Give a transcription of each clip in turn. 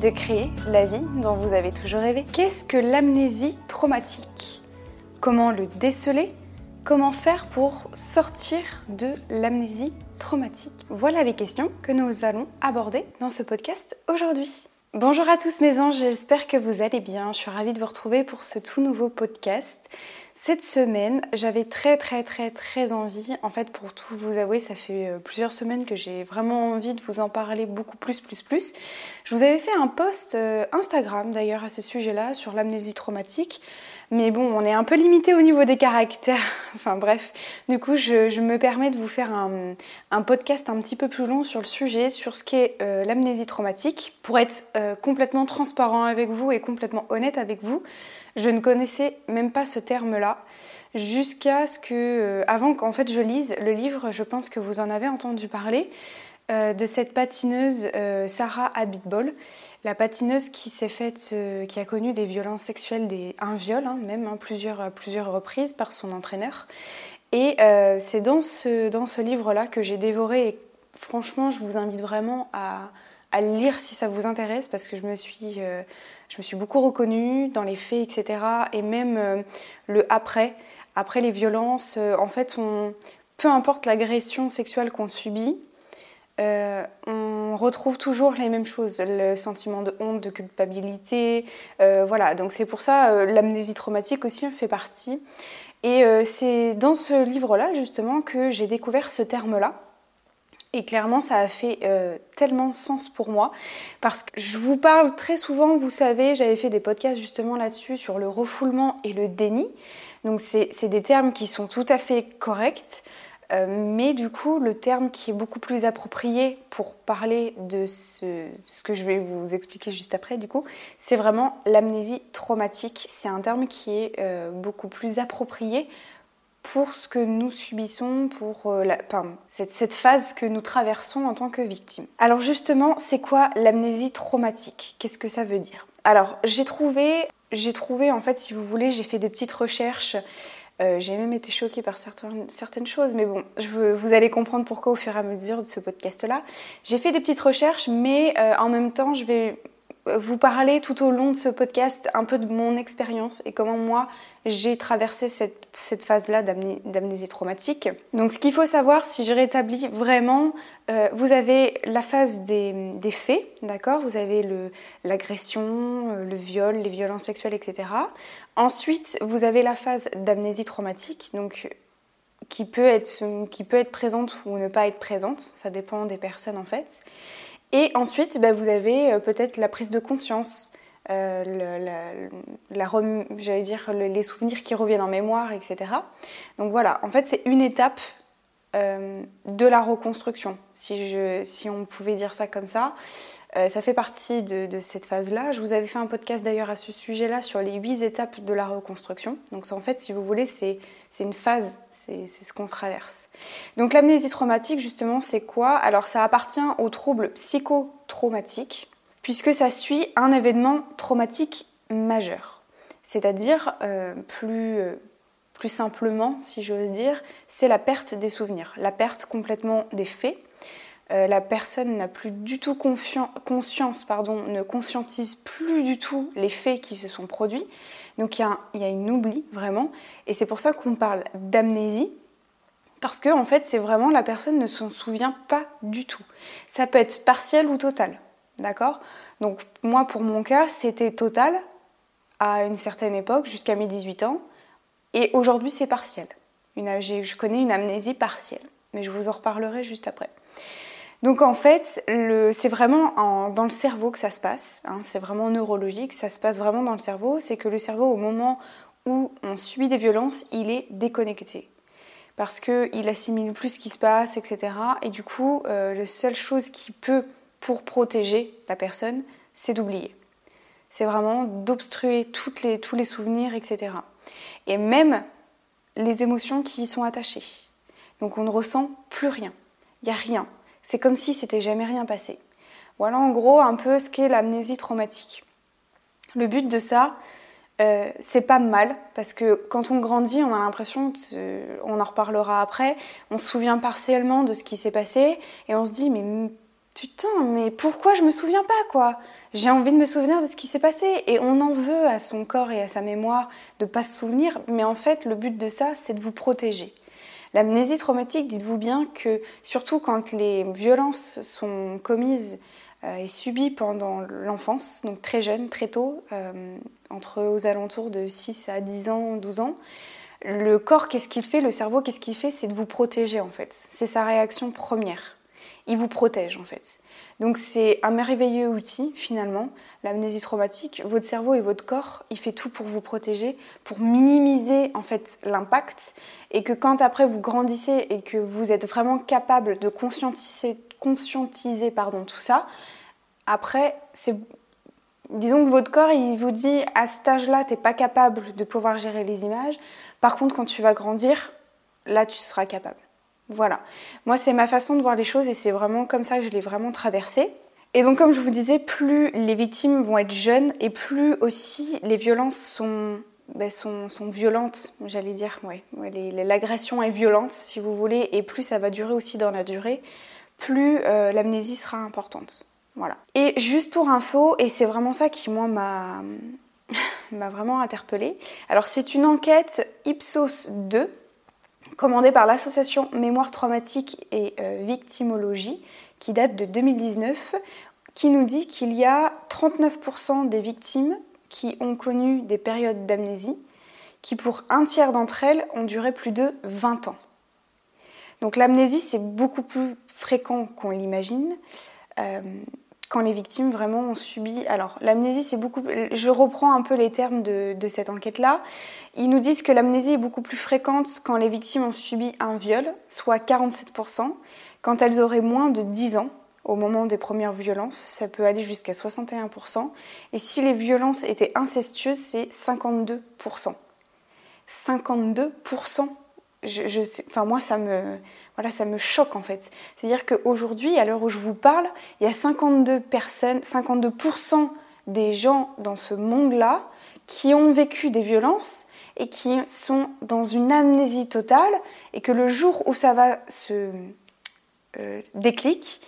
de créer la vie dont vous avez toujours rêvé. Qu'est-ce que l'amnésie traumatique? Comment le déceler? Comment faire pour sortir de l'amnésie traumatique? Voilà les questions que nous allons aborder dans ce podcast aujourd'hui. Bonjour à tous mes anges, j'espère que vous allez bien. Je suis ravie de vous retrouver pour ce tout nouveau podcast. Cette semaine, j'avais très très très très envie, en fait pour tout vous avouer, ça fait euh, plusieurs semaines que j'ai vraiment envie de vous en parler beaucoup plus plus plus. Je vous avais fait un post euh, Instagram d'ailleurs à ce sujet-là sur l'amnésie traumatique. Mais bon, on est un peu limité au niveau des caractères. enfin bref, du coup, je, me permets de vous faire un, podcast un petit peu plus long sur le sujet, sur ce qu'est euh, l'amnésie traumatique, pour être complètement transparent avec vous et complètement honnête avec vous. Je ne connaissais même pas ce terme-là jusqu'à ce que, euh, avant qu'en fait je lise le livre, je pense que vous en avez entendu parler, euh, de cette patineuse euh, Sarah Abitbol, la patineuse qui s'est faite, qui a connu des violences sexuelles, des, un viol hein, même, hein, plusieurs, plusieurs reprises par son entraîneur. Et c'est dans ce, dans ce livre-là que j'ai dévoré et franchement je vous invite vraiment à, à, le lire si ça vous intéresse parce que je me suis je me suis beaucoup reconnue dans les faits, etc. Et même euh, le après, après les violences, euh, en fait, on, peu importe l'agression sexuelle qu'on subit, euh, on retrouve toujours les mêmes choses, le sentiment de honte, de culpabilité, voilà. Donc c'est pour ça l'amnésie traumatique aussi fait partie. Et c'est dans ce livre-là justement que j'ai découvert ce terme-là. Et clairement, ça a fait euh, tellement sens pour moi parce que je vous parle très souvent, vous savez, j'avais fait des podcasts justement là-dessus sur le refoulement et le déni. Donc c'est des termes qui sont tout à fait corrects, euh, mais du coup, le terme qui est beaucoup plus approprié pour parler de ce, que je vais vous expliquer juste après, du coup, c'est vraiment l'amnésie traumatique. C'est un terme qui est euh, beaucoup plus approprié pour ce que nous subissons, pour euh, la, cette, phase que nous traversons en tant que victime. Alors justement, c'est quoi l'amnésie traumatique? Qu'est-ce que ça veut dire? Alors j'ai trouvé, j'ai trouvé en fait, si vous voulez, j'ai fait des petites recherches. Euh, j'ai même été choquée par certaines, choses, mais bon, je vous allez comprendre pourquoi au fur et à mesure de ce podcast-là. J'ai fait des petites recherches, mais euh, en même temps, je vais vous parler tout au long de ce podcast un peu de mon expérience et comment moi j'ai traversé cette, cette phase-là d'amnésie traumatique. Donc ce qu'il faut savoir, si je rétablis vraiment, euh, vous avez la phase des, des faits, d'accord? Vous avez l'agression, le, euh, le viol, les violences sexuelles, etc. Ensuite, vous avez la phase d'amnésie traumatique, donc qui peut, être, qui peut être présente ou ne pas être présente, ça dépend des personnes en fait. Et ensuite, bah, vous avez euh, peut-être la prise de conscience, euh, les souvenirs qui reviennent en mémoire, etc. Donc voilà, en fait, c'est une étape euh, de la reconstruction, si, on pouvait dire ça comme ça. Ça fait partie de, cette phase-là. Je vous avais fait un podcast d'ailleurs à ce sujet-là sur les huit étapes de la reconstruction. Donc en fait, si vous voulez, c'est une phase, c'est ce qu'on traverse. Donc l'amnésie traumatique, justement, c'est quoi? Alors ça appartient aux troubles psychotraumatiques, puisque ça suit un événement traumatique majeur. C'est-à-dire, euh, plus, euh, plus simplement, si j'ose dire, c'est la perte des souvenirs, la perte complètement des faits euh, la personne n'a plus du tout conscience, pardon, ne conscientise plus du tout les faits qui se sont produits. Donc il y, a une oubli vraiment, et c'est pour ça qu'on parle d'amnésie, parce que en fait c'est vraiment la personne ne s'en souvient pas du tout. Ça peut être partiel ou total, d'accord? Donc moi pour mon cas c'était total à une certaine époque jusqu'à mes 18 ans, et aujourd'hui c'est partiel. je connais une amnésie partielle, mais je vous en reparlerai juste après. Donc en fait, c'est vraiment dans le cerveau que ça se passe, hein. c'est vraiment neurologique, ça se passe vraiment dans le cerveau, c'est que le cerveau au moment où on subit des violences, il est déconnecté parce qu'il assimile plus ce qui se passe, etc. Et du coup, euh, la seule chose qui peut pour protéger la personne, c'est d'oublier. C'est vraiment d'obstruer tous les souvenirs, etc. Et même les émotions qui y sont attachées. Donc on ne ressent plus rien. Il n'y a rien. C'est comme si c'était jamais rien passé. Voilà en gros un peu ce qu'est l'amnésie traumatique. Le but de ça, euh, c'est pas mal parce que quand on grandit, on a l'impression, on en reparlera après, on se souvient partiellement de ce qui s'est passé et on se dit mais putain, mais pourquoi je me souviens pas quoi? J'ai envie de me souvenir de ce qui s'est passé et on en veut à son corps et à sa mémoire de pas se souvenir, mais en fait le but de ça, c'est de vous protéger. L'amnésie traumatique, dites-vous bien que surtout quand les violences sont commises euh, et subies pendant l'enfance, donc très jeune, très tôt, euh, entre aux alentours de 6 à 10 ans, 12 ans, le corps, qu'est-ce qu'il fait? Le cerveau, qu'est-ce qu'il fait? C'est de vous protéger en fait. C'est sa réaction première il vous protège en fait. Donc c'est un merveilleux outil finalement, l'amnésie traumatique. Votre cerveau et votre corps, il fait tout pour vous protéger, pour minimiser en fait l'impact et que quand après vous grandissez et que vous êtes vraiment capable de conscientiser, conscientiser pardon, tout ça, après c'est disons que votre corps il vous dit à cet âge-là, tu n'es pas capable de pouvoir gérer les images. Par contre, quand tu vas grandir, là tu seras capable. Voilà. Moi, c'est ma façon de voir les choses et c'est vraiment comme ça que je l'ai vraiment traversé. Et donc, comme je vous disais, plus les victimes vont être jeunes et plus aussi les violences sont, ben, sont, violentes, j'allais dire. Ouais, L'agression est violente, si vous voulez, et plus ça va durer aussi dans la durée, plus euh, l'amnésie sera importante. Voilà. Et juste pour info, et c'est vraiment ça qui, moi, m'a m'a vraiment interpellée. Alors, c'est une enquête Ipsos 2 commandé par l'association Mémoire traumatique et euh, victimologie, qui date de 2019, qui nous dit qu'il y a 39% des victimes qui ont connu des périodes d'amnésie, qui pour un tiers d'entre elles ont duré plus de 20 ans. Donc l'amnésie, c'est beaucoup plus fréquent qu'on l'imagine. Euh, quand les victimes vraiment ont subi. Alors, l'amnésie, c'est beaucoup. Je reprends un peu les termes de, cette enquête-là. Ils nous disent que l'amnésie est beaucoup plus fréquente quand les victimes ont subi un viol, soit 47%, quand elles auraient moins de 10 ans au moment des premières violences, ça peut aller jusqu'à 61%. Et si les violences étaient incestueuses, c'est 52%. 52% enfin moi ça me, voilà, ça me choque en fait. C'est-à-dire qu'aujourd'hui, à l'heure où je vous parle, il y a 52 personnes, 52% des gens dans ce monde-là qui ont vécu des violences et qui sont dans une amnésie totale et que le jour où ça va se euh, déclic,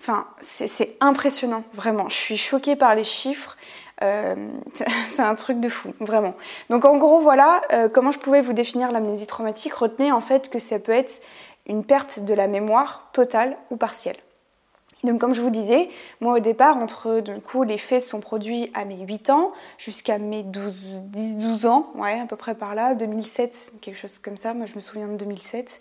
enfin c'est impressionnant vraiment. Je suis choquée par les chiffres. Euh, c'est un truc de fou, vraiment. Donc en gros, voilà euh, comment je pouvais vous définir l'amnésie traumatique. Retenez en fait que ça peut être une perte de la mémoire totale ou partielle. Donc comme je vous disais, moi au départ, entre du coup les faits sont produits à mes 8 ans jusqu'à mes 10-12 ans, ouais, à peu près par là, 2007, quelque chose comme ça, moi je me souviens de 2007.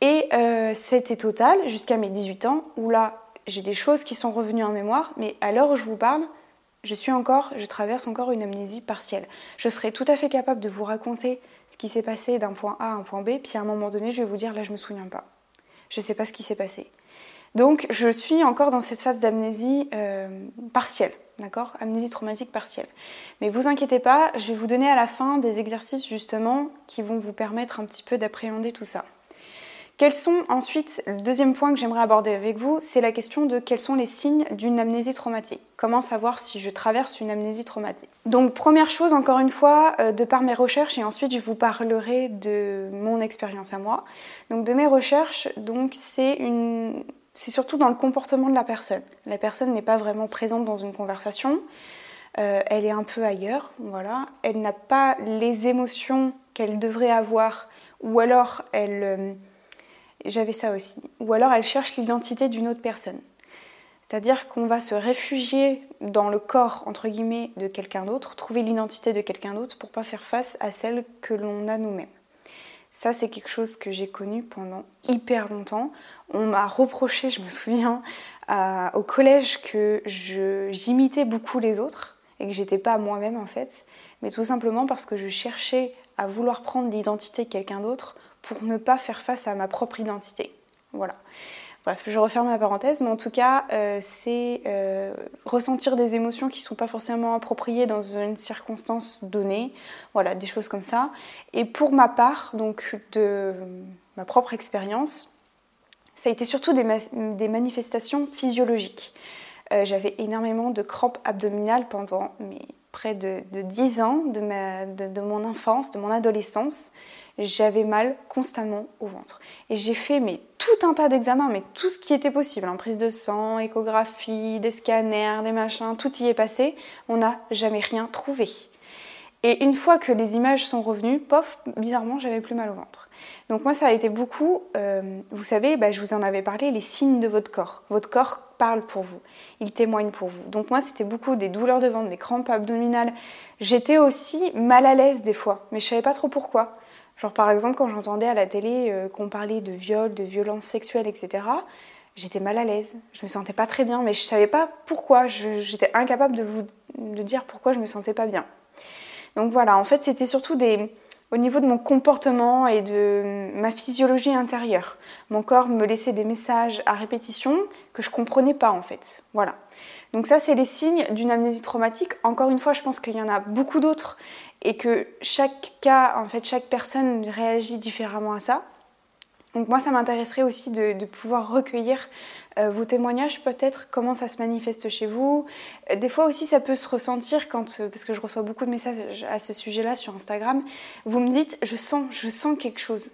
Et euh, c'était total jusqu'à mes 18 ans, où là j'ai des choses qui sont revenues en mémoire, mais à l'heure où je vous parle, je suis encore, je traverse encore une amnésie partielle. Je serais tout à fait capable de vous raconter ce qui s'est passé d'un point A à un point B, puis à un moment donné, je vais vous dire là, je me souviens pas. Je ne sais pas ce qui s'est passé. Donc, je suis encore dans cette phase d'amnésie euh, partielle, d'accord? Amnésie traumatique partielle. Mais vous inquiétez pas, je vais vous donner à la fin des exercices justement qui vont vous permettre un petit peu d'appréhender tout ça. Quels sont ensuite, le deuxième point que j'aimerais aborder avec vous, c'est la question de quels sont les signes d'une amnésie traumatique. Comment savoir si je traverse une amnésie traumatique? Donc première chose, encore une fois, euh, de par mes recherches, et ensuite je vous parlerai de mon expérience à moi. Donc de mes recherches, donc c'est une... C'est surtout dans le comportement de la personne. La personne n'est pas vraiment présente dans une conversation, euh, elle est un peu ailleurs, voilà. Elle n'a pas les émotions qu'elle devrait avoir, ou alors elle, euh, j'avais ça aussi. Ou alors elle cherche l'identité d'une autre personne. C'est-à-dire qu'on va se réfugier dans le corps, entre guillemets, de quelqu'un d'autre, trouver l'identité de quelqu'un d'autre pour pas faire face à celle que l'on a nous-mêmes. Ça, c'est quelque chose que j'ai connu pendant hyper longtemps. On m'a reproché, je me souviens, au collège que j'imitais beaucoup les autres et que j'étais pas moi-même en fait, mais tout simplement parce que je cherchais à vouloir prendre l'identité de quelqu'un d'autre pour ne pas faire face à ma propre identité. Voilà. Bref, je referme ma parenthèse, mais en tout cas, euh, c'est euh, ressentir des émotions qui ne sont pas forcément appropriées dans une circonstance donnée, voilà, des choses comme ça. Et pour ma part, donc de ma propre expérience, ça a été surtout des, manifestations physiologiques. Euh, j'avais énormément de crampes abdominales pendant près de, 10 ans de, mon enfance, de mon adolescence j'avais mal constamment au ventre. Et j'ai fait mais, tout un tas d'examens, mais tout ce qui était possible, en hein, prise de sang, échographie, des scanners, des machins, tout y est passé, on n'a jamais rien trouvé. Et une fois que les images sont revenues, pof, bizarrement, j'avais plus mal au ventre. Donc moi, ça a été beaucoup, euh, vous savez, bah, je vous en avais parlé, les signes de votre corps. Votre corps parle pour vous, il témoigne pour vous. Donc moi, c'était beaucoup des douleurs de ventre, des crampes abdominales. J'étais aussi mal à l'aise des fois, mais je savais pas trop pourquoi. Genre par exemple quand j'entendais à la télé euh, qu'on parlait de viol, de violence sexuelle, etc., j'étais mal à l'aise. Je me sentais pas très bien, mais je savais pas pourquoi. J'étais incapable de vous dire pourquoi je me sentais pas bien. Donc voilà, en fait c'était surtout des, au niveau de mon comportement et de ma physiologie intérieure. Mon corps me laissait des messages à répétition que je comprenais pas en fait. Voilà. Donc ça c'est les signes d'une amnésie traumatique. Encore une fois, je pense qu'il y en a beaucoup d'autres et que chaque cas, en fait, chaque personne réagit différemment à ça. Donc moi, ça m'intéresserait aussi de, pouvoir recueillir euh, vos témoignages, peut-être comment ça se manifeste chez vous. Euh, des fois aussi, ça peut se ressentir quand, euh, parce que je reçois beaucoup de messages à ce sujet-là sur Instagram, vous me dites, je sens, je sens quelque chose.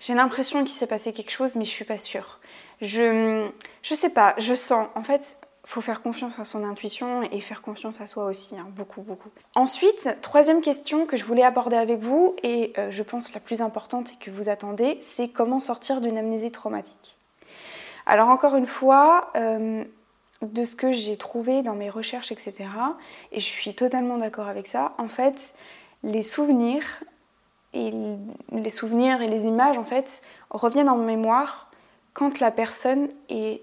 J'ai l'impression qu'il s'est passé quelque chose, mais je suis pas sûre. Je, je sais pas, je sens. En fait, faut faire confiance à son intuition et faire confiance à soi aussi, hein, beaucoup, beaucoup. Ensuite, troisième question que je voulais aborder avec vous, et euh, je pense la plus importante et que vous attendez, c'est comment sortir d'une amnésie traumatique. Alors encore une fois, euh, de ce que j'ai trouvé dans mes recherches, etc., et je suis totalement d'accord avec ça, en fait, les souvenirs et les souvenirs et les images, en fait, reviennent en mémoire quand la personne est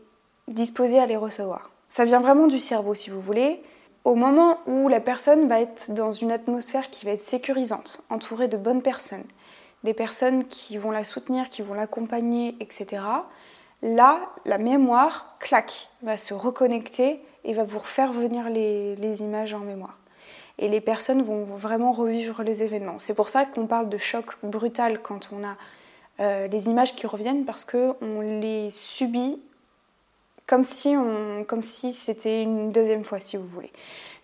disposée à les recevoir. Ça vient vraiment du cerveau, si vous voulez. Au moment où la personne va être dans une atmosphère qui va être sécurisante, entourée de bonnes personnes, des personnes qui vont la soutenir, qui vont l'accompagner, etc., là, la mémoire, clac, va se reconnecter et va vous refaire venir les, images en mémoire. Et les personnes vont vraiment revivre les événements. C'est pour ça qu'on parle de choc brutal quand on a euh, les images qui reviennent, parce qu'on les subit comme si, comme si c'était une deuxième fois, si vous voulez.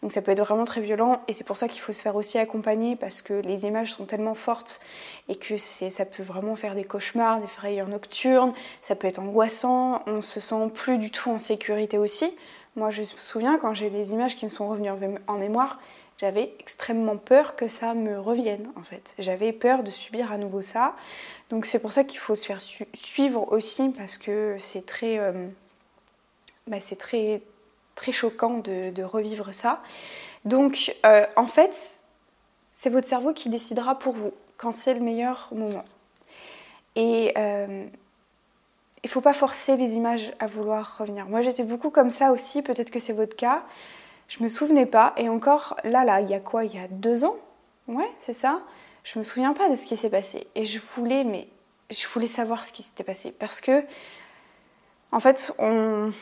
Donc ça peut être vraiment très violent et c'est pour ça qu'il faut se faire aussi accompagner parce que les images sont tellement fortes et que ça peut vraiment faire des cauchemars, des frayeurs nocturnes, ça peut être angoissant, on se sent plus du tout en sécurité aussi. Moi je me souviens quand j'ai les images qui me sont revenues en mémoire, j'avais extrêmement peur que ça me revienne en fait. J'avais peur de subir à nouveau ça. Donc c'est pour ça qu'il faut se faire suivre aussi parce que c'est très... Euh, bah, c'est très, très choquant de, revivre ça. Donc, euh, en fait, c'est votre cerveau qui décidera pour vous quand c'est le meilleur moment. Et euh, il ne faut pas forcer les images à vouloir revenir. Moi, j'étais beaucoup comme ça aussi, peut-être que c'est votre cas. Je me souvenais pas, et encore là, là, il y a quoi? Il y a deux ans? Ouais, c'est ça. Je me souviens pas de ce qui s'est passé. Et je voulais, mais je voulais savoir ce qui s'était passé. Parce que, en fait, on,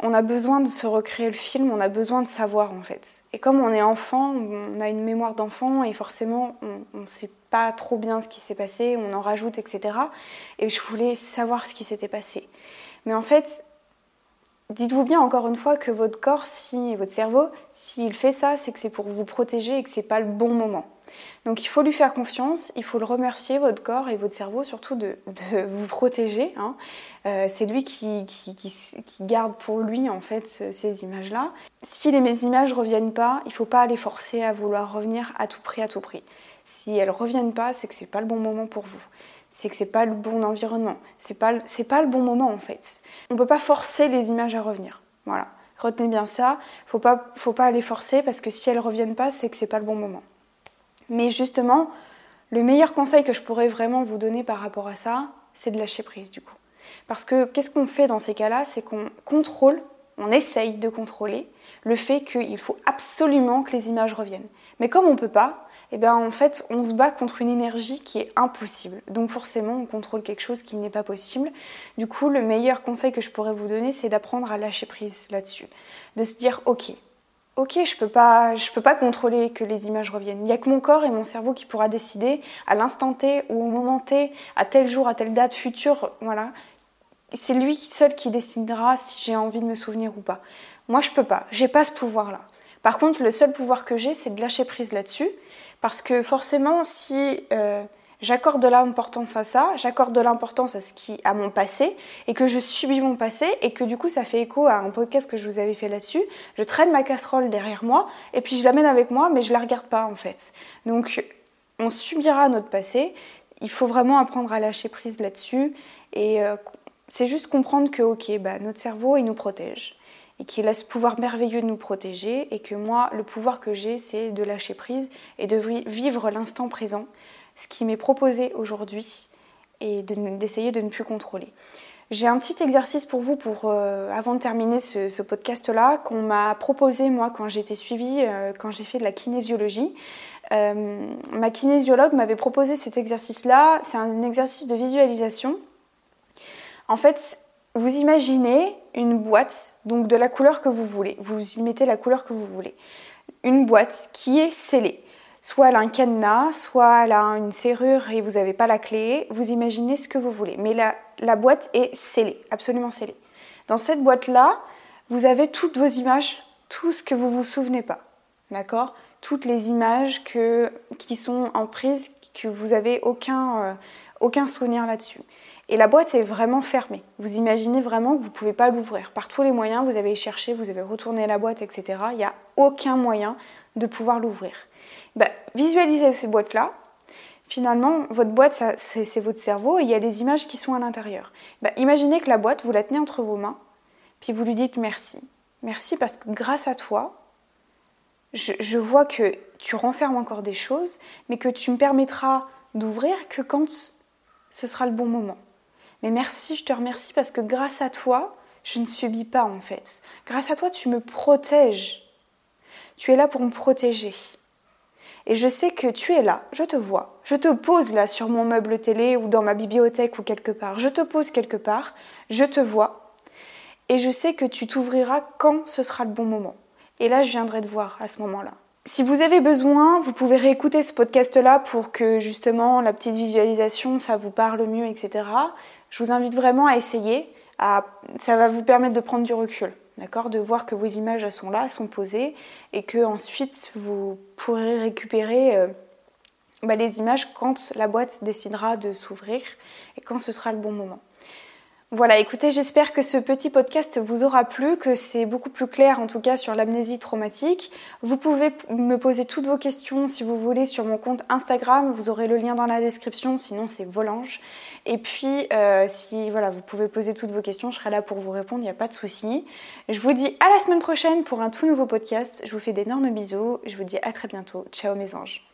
on a besoin de se recréer le film, on a besoin de savoir en fait. Et comme on est enfant, on a une mémoire d'enfant et forcément on ne sait pas trop bien ce qui s'est passé, on en rajoute, etc. Et je voulais savoir ce qui s'était passé. Mais en fait, dites-vous bien encore une fois que votre corps, si votre cerveau, s'il fait ça, c'est que c'est pour vous protéger et que c'est pas le bon moment. Donc il faut lui faire confiance, il faut le remercier, votre corps et votre cerveau surtout de, vous protéger. Hein. Euh, c'est lui qui, garde pour lui en fait ces images-là. Si les images ne reviennent pas, il ne faut pas les forcer à vouloir revenir à tout prix, à tout prix. Si elles ne reviennent pas, c'est que c'est pas le bon moment pour vous. C'est que c'est pas le bon environnement. C'est pas, pas le bon moment en fait. On ne peut pas forcer les images à revenir. Voilà. Retenez bien ça. Faut pas, faut pas les forcer parce que si elles reviennent pas, c'est que c'est pas le bon moment. Mais justement, le meilleur conseil que je pourrais vraiment vous donner par rapport à ça, c'est de lâcher prise du coup. Parce que qu'est-ce qu'on fait dans ces cas-là? C'est qu'on contrôle, on essaye de contrôler le fait qu'il faut absolument que les images reviennent. Mais comme on ne peut pas, eh bien en fait on se bat contre une énergie qui est impossible. Donc forcément on contrôle quelque chose qui n'est pas possible. Du coup le meilleur conseil que je pourrais vous donner c'est d'apprendre à lâcher prise là-dessus. De se dire ok, ok je peux pas, je peux pas contrôler que les images reviennent. Il n'y a que mon corps et mon cerveau qui pourra décider à l'instant T ou au moment T, à tel jour, à telle date future, voilà. C'est lui seul qui décidera si j'ai envie de me souvenir ou pas. Moi je peux pas, j'ai pas ce pouvoir-là. Par contre, le seul pouvoir que j'ai, c'est de lâcher prise là-dessus. Parce que forcément, si euh, j'accorde de l'importance à ça, j'accorde de l'importance à ce qui, à mon passé, et que je subis mon passé, et que du coup, ça fait écho à un podcast que je vous avais fait là-dessus. Je traîne ma casserole derrière moi, et puis je l'amène avec moi, mais je la regarde pas en fait. Donc, on subira notre passé. Il faut vraiment apprendre à lâcher prise là-dessus, et euh, c'est juste comprendre que, ok, bah, notre cerveau, il nous protège et qu'il a ce pouvoir merveilleux de nous protéger et que moi, le pouvoir que j'ai, c'est de lâcher prise et de vivre l'instant présent, ce qui m'est proposé aujourd'hui et d'essayer de, ne plus contrôler. J'ai un petit exercice pour vous euh, avant de terminer ce, podcast-là qu'on m'a proposé moi quand j'ai été suivie, euh, quand j'ai fait de la kinésiologie. Euh, ma kinésiologue m'avait proposé cet exercice-là. C'est un exercice de visualisation. En fait, vous imaginez une boîte, donc de la couleur que vous voulez. Vous y mettez la couleur que vous voulez. Une boîte qui est scellée. Soit elle a un cadenas, soit elle a une serrure et vous n'avez pas la clé. Vous imaginez ce que vous voulez. Mais la, boîte est scellée, absolument scellée. Dans cette boîte-là, vous avez toutes vos images, tout ce que vous vous souvenez pas. D'accord? Toutes les images que, qui sont en prise, que vous avez aucun, euh, aucun souvenir là-dessus. Et la boîte est vraiment fermée. Vous imaginez vraiment que vous ne pouvez pas l'ouvrir. Par tous les moyens, vous avez cherché, vous avez retourné la boîte, etc. Il n'y a aucun moyen de pouvoir l'ouvrir. Visualisez ces boîtes-là. Finalement, votre boîte, c'est votre cerveau et il y a les images qui sont à l'intérieur. Bah, imaginez que la boîte, vous la tenez entre vos mains, puis vous lui dites merci. Merci parce que grâce à toi, je, je vois que tu renfermes encore des choses, mais que tu me permettras d'ouvrir que quand ce sera le bon moment. Mais merci, je te remercie parce que grâce à toi, je ne subis pas en fait. Grâce à toi, tu me protèges. Tu es là pour me protéger. Et je sais que tu es là, je te vois. Je te pose là sur mon meuble télé ou dans ma bibliothèque ou quelque part. Je te pose quelque part, je te vois. Et je sais que tu t'ouvriras quand ce sera le bon moment. Et là, je viendrai te voir à ce moment-là. Si vous avez besoin, vous pouvez réécouter ce podcast-là pour que justement la petite visualisation, ça vous parle mieux, etc. Je vous invite vraiment à essayer. ça va vous permettre de prendre du recul, d'accord, de voir que vos images sont là, sont posées, et que ensuite vous pourrez récupérer euh, bah, les images quand la boîte décidera de s'ouvrir et quand ce sera le bon moment. Voilà, écoutez, j'espère que ce petit podcast vous aura plu, que c'est beaucoup plus clair en tout cas sur l'amnésie traumatique. Vous pouvez me poser toutes vos questions si vous voulez sur mon compte Instagram, vous aurez le lien dans la description, sinon c'est Volange. Et puis, euh, si voilà, vous pouvez poser toutes vos questions, je serai là pour vous répondre, il n'y a pas de souci. Je vous dis à la semaine prochaine pour un tout nouveau podcast. Je vous fais d'énormes bisous, je vous dis à très bientôt. Ciao mes anges.